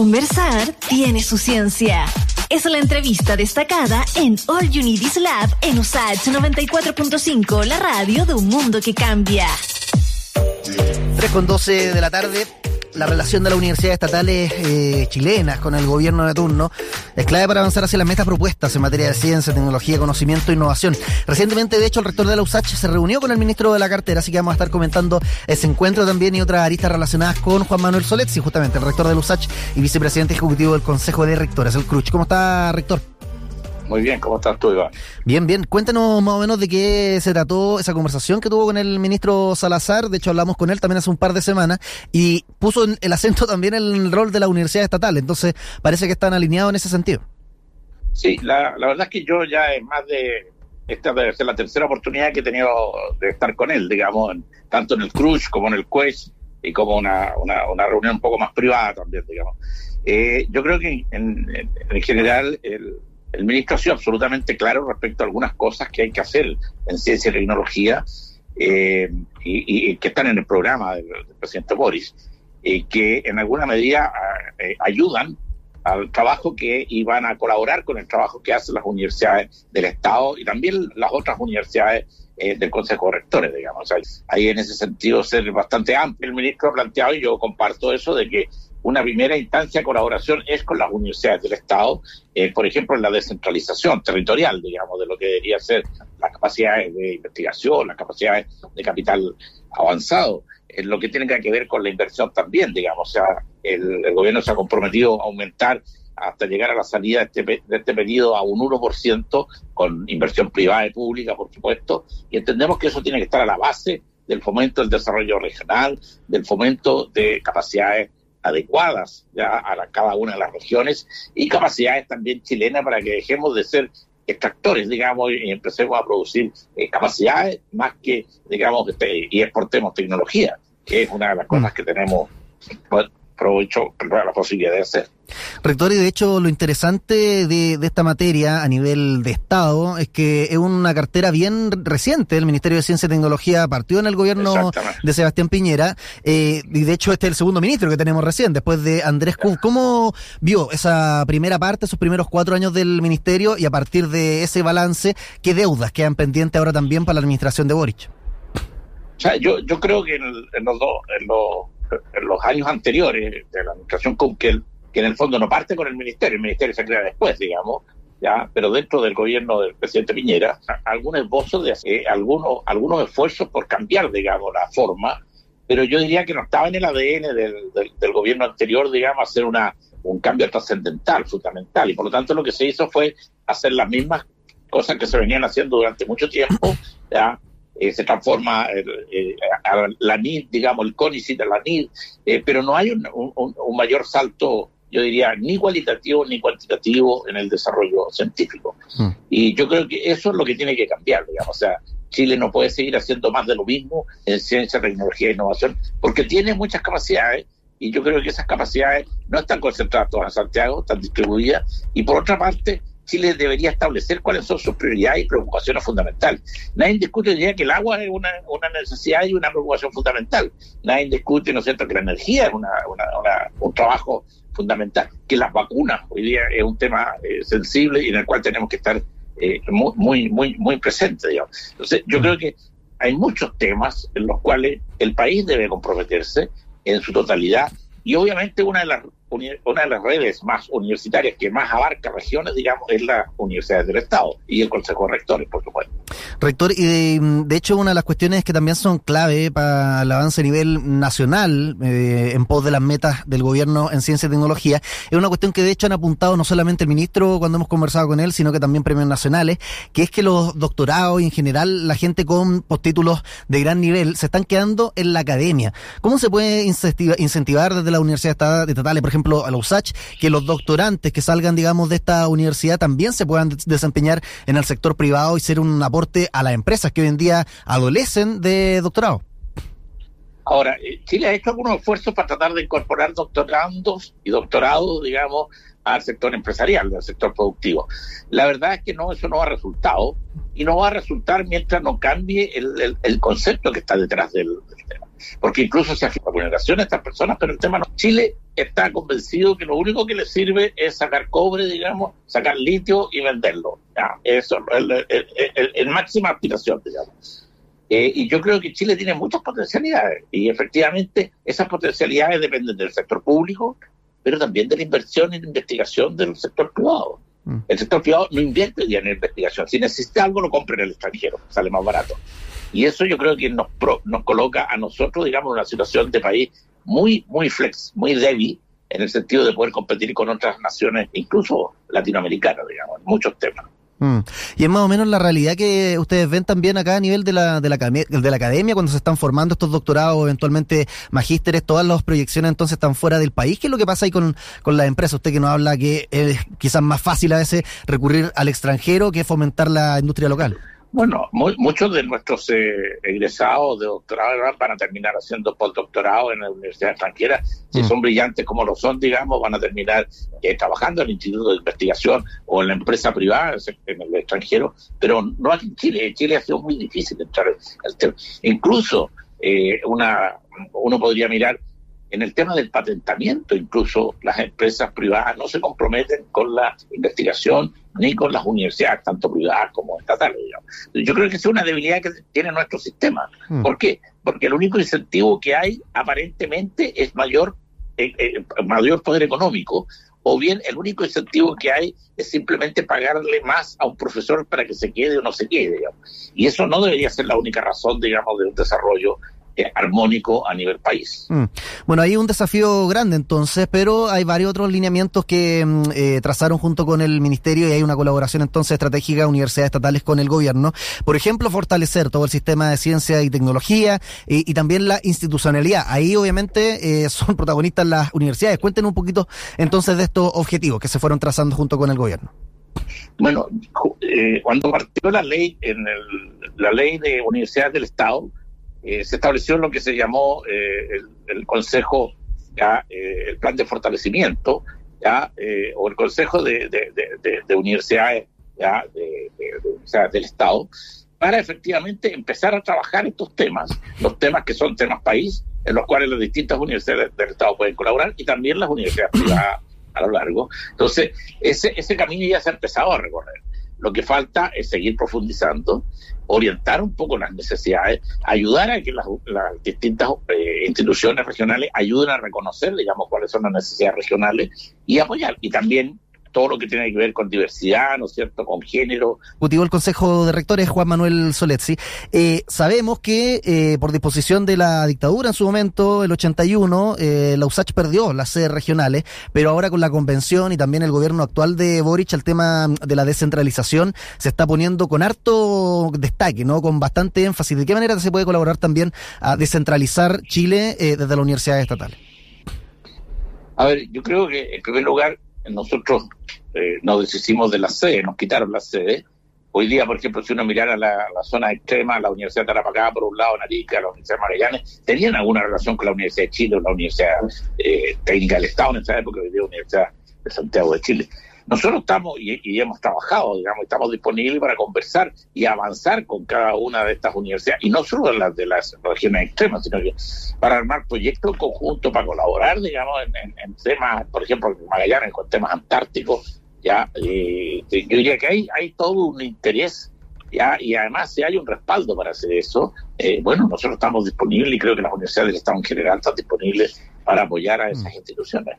Conversar tiene su ciencia. Es la entrevista destacada en All Is Lab en USACH 94.5, la radio de un mundo que cambia. 3 con 12 de la tarde la relación de las universidades estatales eh, chilenas con el gobierno de turno es clave para avanzar hacia las metas propuestas en materia de ciencia, tecnología, conocimiento e innovación. Recientemente, de hecho, el rector de la USACH se reunió con el ministro de la cartera, así que vamos a estar comentando ese encuentro también y otras aristas relacionadas con Juan Manuel Soletzi, justamente el rector de la USACH y vicepresidente ejecutivo del Consejo de Rectores, el CRUCH. ¿Cómo está, rector? Muy bien, ¿cómo estás tú, Iván? Bien, bien. Cuéntanos más o menos de qué se trató esa conversación que tuvo con el ministro Salazar. De hecho, hablamos con él también hace un par de semanas y puso el acento también en el rol de la universidad estatal. Entonces, parece que están alineados en ese sentido. Sí, la, verdad es que yo ya es más de. Esta debe ser la tercera oportunidad que he tenido de estar con él, digamos, tanto en el Cruz como en el Quest y como una, una, reunión un poco más privada también, digamos. Eh, yo creo que en, en general el el ministro ha sido absolutamente claro respecto a algunas cosas que hay que hacer en ciencia y tecnología eh, y, que están en el programa del, presidente Boris, y que en alguna medida eh, ayudan al trabajo que iban a colaborar con el trabajo que hacen las universidades del Estado y también las otras universidades eh, del Consejo de Rectores, digamos. Ahí en ese sentido ser bastante amplio. El ministro ha planteado, y yo comparto eso, de que una primera instancia de colaboración es con las universidades del Estado, eh, por ejemplo, en la descentralización territorial, digamos, de lo que debería ser las capacidades de investigación, las capacidades de capital avanzado, en lo que tiene que ver con la inversión también, digamos, o sea, el, gobierno se ha comprometido a aumentar hasta llegar a la salida de este, de este periodo a un 1% con inversión privada y pública, por supuesto, y entendemos que eso tiene que estar a la base del fomento del desarrollo regional, del fomento de capacidades adecuadas ya a cada una de las regiones y capacidades también chilenas para que dejemos de ser extractores, digamos, y empecemos a producir eh, capacidades más que, digamos, este, y exportemos tecnología, que es una de las cosas mm. que tenemos aprovecho la posibilidad de hacer. Rector, y de hecho lo interesante de, esta materia a nivel de Estado es que es una cartera bien reciente. El Ministerio de Ciencia y Tecnología partió en el gobierno de Sebastián Piñera eh, y de hecho este es el segundo ministro que tenemos recién, después de Andrés Kuhn. ¿Cómo vio esa primera parte, esos primeros cuatro años del ministerio y a partir de ese balance, qué deudas quedan pendientes ahora también para la administración de Boric? Yo, yo creo que en, los dos... En los en los años anteriores de la administración Kunkel, que en el fondo no parte con el ministerio, el ministerio se crea después, digamos, ya, pero dentro del gobierno del presidente Piñera, algún esbozo de eh, algunos, algunos esfuerzos por cambiar, digamos, la forma, pero yo diría que no estaba en el ADN del, del, gobierno anterior, digamos, hacer una, un cambio trascendental, fundamental, y por lo tanto lo que se hizo fue hacer las mismas cosas que se venían haciendo durante mucho tiempo, ya, eh, se transforma eh, a la NID, digamos, el CONICIT a la NID, eh, pero no hay un, mayor salto, yo diría, ni cualitativo ni cuantitativo en el desarrollo científico. Mm. Y yo creo que eso es lo que tiene que cambiar, digamos, o sea, Chile no puede seguir haciendo más de lo mismo en ciencia, tecnología e innovación, porque tiene muchas capacidades y yo creo que esas capacidades no están concentradas todas en Santiago, están distribuidas, y por otra parte, Chile debería establecer cuáles son sus prioridades y preocupaciones fundamentales. Nadie discute ya que el agua es una, necesidad y una preocupación fundamental. Nadie discute, ¿no es cierto?, que la energía es un trabajo fundamental. Que las vacunas hoy día es un tema eh, sensible y en el cual tenemos que estar eh, muy, muy, muy, presentes, digamos. Entonces, yo creo que hay muchos temas en los cuales el país debe comprometerse en su totalidad y obviamente una de las una de las redes más universitarias que más abarca regiones, digamos, es la Universidad del Estado y el Consejo de Rectores, por supuesto. Rector, y de, hecho una de las cuestiones que también son clave para el avance a nivel nacional eh, en pos de las metas del gobierno en ciencia y tecnología, es una cuestión que de hecho han apuntado no solamente el ministro cuando hemos conversado con él, sino que también premios nacionales, que es que los doctorados y en general la gente con postítulos de gran nivel se están quedando en la academia. ¿Cómo se puede incentivar desde la universidad estatales, por ejemplo, ejemplo, a la USACH, que los doctorantes que salgan, digamos, de esta universidad también se puedan desempeñar en el sector privado y ser un aporte a las empresas que hoy en día adolecen de doctorado. Ahora, eh, Chile ha hecho algunos esfuerzos para tratar de incorporar doctorandos y doctorados, digamos, al sector empresarial, al sector productivo. La verdad es que no, eso no ha resultado y no va a resultar mientras no cambie el, concepto que está detrás del tema. Porque incluso se afirma vulneración a estas personas, pero el tema no. Chile está convencido que lo único que le sirve es sacar cobre, digamos, sacar litio y venderlo. eso es el, máxima aspiración, digamos. Eh, y yo creo que Chile tiene muchas potencialidades y efectivamente esas potencialidades dependen del sector público, pero también de la inversión y la investigación del sector privado. El sector privado no invierte ya en investigación. Si necesita algo, lo compra en el extranjero, sale más barato. Y eso yo creo que nos, nos coloca a nosotros, digamos, en una situación de país muy, muy flex, muy débil, en el sentido de poder competir con otras naciones, incluso latinoamericanas, digamos, en muchos temas. Mm. Y es más o menos la realidad que ustedes ven también acá a nivel de la, de la, de la academia, cuando se están formando estos doctorados, eventualmente magísteres, todas las proyecciones entonces están fuera del país. ¿Qué es lo que pasa ahí con, con la empresa? Usted que nos habla que es quizás más fácil a veces recurrir al extranjero que fomentar la industria local. Bueno, muchos de nuestros eh, egresados de doctorado van a terminar haciendo postdoctorado en la universidad extranjera. Si mm. son brillantes como lo son, digamos, van a terminar eh, trabajando en el instituto de investigación o en la empresa privada en el extranjero, pero no aquí en Chile. En Chile ha sido muy difícil entrar. Incluso eh, una, uno podría mirar en el tema del patentamiento, incluso las empresas privadas no se comprometen con la investigación ni con las universidades, tanto privadas como estatales. Yo creo que es una debilidad que tiene nuestro sistema. Mm. ¿Por qué? Porque el único incentivo que hay aparentemente es mayor, eh, eh, mayor poder económico, o bien el único incentivo que hay es simplemente pagarle más a un profesor para que se quede o no se quede. Y eso no debería ser la única razón, digamos, de un desarrollo armónico a nivel país. Mm. Bueno, hay un desafío grande entonces, pero hay varios otros lineamientos que mm, eh, trazaron junto con el ministerio y hay una colaboración entonces estratégica de universidades estatales con el gobierno. Por ejemplo, fortalecer todo el sistema de ciencia y tecnología y, también la institucionalidad. Ahí obviamente eh, son protagonistas las universidades. Cuenten un poquito entonces de estos objetivos que se fueron trazando junto con el gobierno. Bueno, cuando partió la ley en la ley de universidades del Estado, eh, se estableció lo que se llamó eh, el, Consejo, ya, eh, el Plan de Fortalecimiento, ya, o el Consejo de, Universidades ya, del Estado, para efectivamente empezar a trabajar estos temas, los temas que son temas país, en los cuales las distintas universidades del Estado pueden colaborar y también las universidades privadas a lo largo. Entonces, ese, ese camino ya se ha empezado a recorrer. Lo que falta es seguir profundizando, orientar un poco las necesidades, ayudar a que las, distintas eh, instituciones regionales ayuden a reconocer, digamos, cuáles son las necesidades regionales y apoyar. Y también todo lo que tiene que ver con diversidad, ¿no es cierto?, con género. Ejecutivo el Consejo de Rectores, Juan Manuel Soletzi. Eh, sabemos que eh, por disposición de la dictadura en su momento, el 81, eh, la USACH perdió las sedes regionales, pero ahora con la convención y también el gobierno actual de Boric, el tema de la descentralización se está poniendo con harto destaque, ¿no?, con bastante énfasis. ¿De qué manera se puede colaborar también a descentralizar Chile eh, desde la universidad estatal? A ver, yo creo que en primer lugar nosotros eh, nos deshicimos de la sede, nos quitaron la sede. Hoy día, por ejemplo, si uno mirara la, zona extrema, la Universidad de Tarapacá, por un lado, Narica, la Universidad de Magallanes, tenían alguna relación con la Universidad de Chile o la Universidad eh, Técnica del Estado en esa época, hoy día Universidad de Santiago de Chile. Nosotros estamos y, hemos trabajado, digamos, estamos disponibles para conversar y avanzar con cada una de estas universidades, y no solo las de las regiones extremas, sino que para armar proyectos conjuntos, para colaborar, digamos, en, temas, por ejemplo, en Magallanes, con temas antárticos, ya, yo diría que hay, hay todo un interés ya, y además si hay un respaldo para hacer eso, eh, bueno, nosotros estamos disponibles y creo que las universidades del Estado en general están disponibles para apoyar a esas mm. instituciones.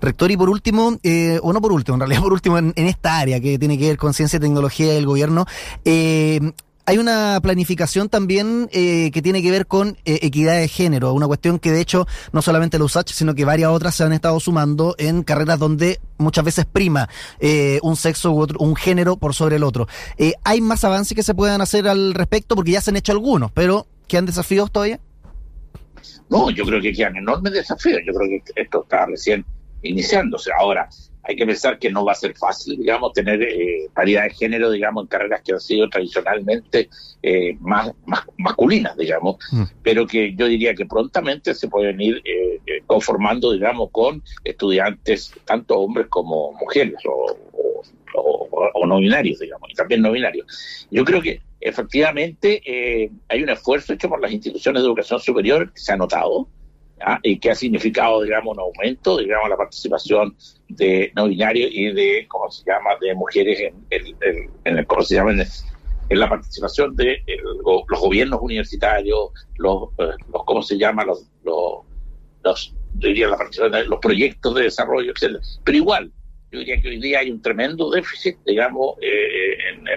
Rector, y por último, eh, o no por último, en realidad por último, en, esta área que tiene que ver con ciencia y tecnología del gobierno, eh, hay una planificación también eh, que tiene que ver con eh, equidad de género, una cuestión que de hecho no solamente la USACH, sino que varias otras se han estado sumando en carreras donde muchas veces prima eh, un sexo u otro, un género por sobre el otro. ¿Hay más avances que se puedan hacer al respecto? Porque ya se han hecho algunos, pero ¿quedan desafíos todavía? No, yo creo que quedan enormes desafíos. Yo creo que esto está recién iniciándose. Ahora, hay que pensar que no va a ser fácil, digamos, tener eh, paridad de género, digamos, en carreras que han sido tradicionalmente eh, más, masculinas, digamos, mm. pero que yo diría que prontamente se pueden ir eh, conformando, digamos, con estudiantes, tanto hombres como mujeres, o, o no binarios, digamos, y también no binarios. Yo creo que efectivamente eh, hay un esfuerzo hecho por las instituciones de educación superior que se ha notado y que ha significado, digamos, un aumento, digamos, la participación de no binarios y de, ¿cómo se llama?, de mujeres en, el, en ¿cómo se llama?, en, la participación de los gobiernos universitarios, los, eh, los, ¿cómo se llama?, los, los, diría la participación de los proyectos de desarrollo, etc. Pero igual, yo diría que hoy día hay un tremendo déficit, digamos, eh, en,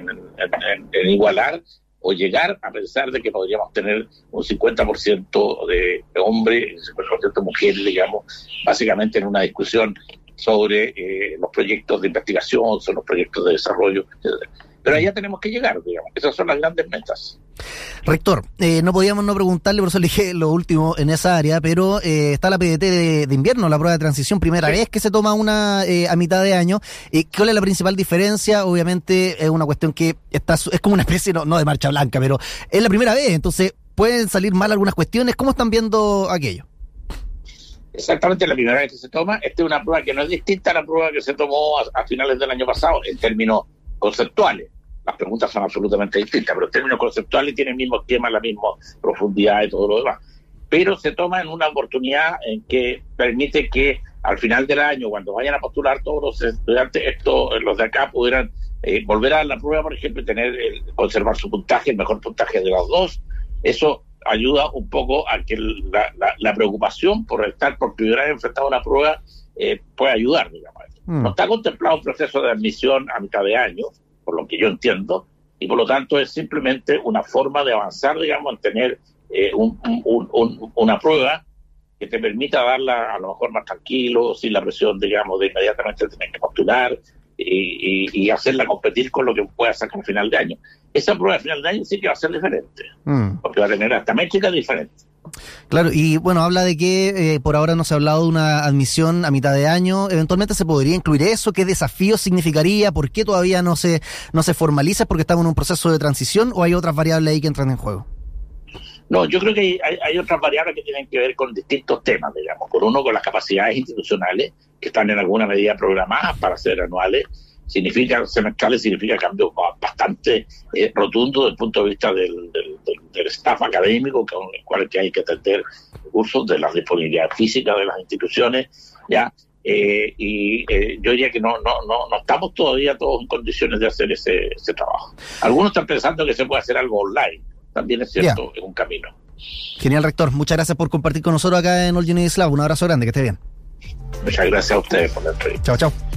en, igualar o llegar a pensar de que podríamos tener un 50% de hombres, un 50% de mujeres, digamos, básicamente en una discusión sobre eh, los proyectos de investigación, sobre los proyectos de desarrollo, etc. Pero allá tenemos que llegar, digamos. Esas son las grandes metas. Rector, eh, no podíamos no preguntarle, por eso le dije lo último en esa área, pero eh, está la PDT de, invierno, la prueba de transición, primera vez que se toma una eh, a mitad de año. ¿Cuál es la principal diferencia? Obviamente es una cuestión que está, es como una especie, no, no de marcha blanca, pero es la primera vez, entonces pueden salir mal algunas cuestiones. ¿Cómo están viendo aquello? Exactamente la primera vez que se toma. Esta es una prueba que no es distinta a la prueba que se tomó a finales del año pasado en términos conceptuales las preguntas son absolutamente distintas, pero en términos conceptuales tiene el mismo esquema, la misma profundidad y todo lo demás. Pero se toma en una oportunidad en que permite que al final del año, cuando vayan a postular todos los estudiantes, esto, los de acá pudieran eh, volver a la prueba, por ejemplo, y tener conservar su puntaje, el mejor puntaje de los dos. Eso ayuda un poco a que la, preocupación por estar por primera enfrentado a una prueba eh, pueda ayudar, digamos. Mm. No está contemplado un proceso de admisión a mitad de año, por lo que yo entiendo, y por lo tanto es simplemente una forma de avanzar, digamos, en tener eh, una prueba que te permita darla a lo mejor más tranquilo, sin la presión, digamos, de inmediatamente tener que postular y, hacerla competir con lo que pueda sacar a final de año. Esa prueba de final de año sí que va a ser diferente, mm. porque va a tener hasta métricas diferentes. Claro, y bueno, habla de que eh, por ahora no se ha hablado de una admisión a mitad de año. Eventualmente se podría incluir eso. ¿Qué desafío significaría? ¿Por qué todavía no se, no se formaliza? ¿Porque estamos en un proceso de transición o hay otras variables ahí que entran en juego? No, yo creo que hay, hay, otras variables que tienen que ver con distintos temas, digamos. Por uno, con las capacidades institucionales, que están en alguna medida programadas para ser anuales, significa semestrales significa cambios bastante eh, rotundos desde el punto de vista del, del, staff académico con el cual hay que atender cursos de la disponibilidad física de las instituciones ya eh, y eh, yo diría que no, no, no, no estamos todavía todos en condiciones de hacer ese, ese trabajo. Algunos están pensando que se puede hacer algo online, también es cierto, es un camino. Genial, rector. Muchas gracias por compartir con nosotros acá en All You Un abrazo grande, que esté bien. Muchas gracias a ustedes por la entrevista. Chao, chao.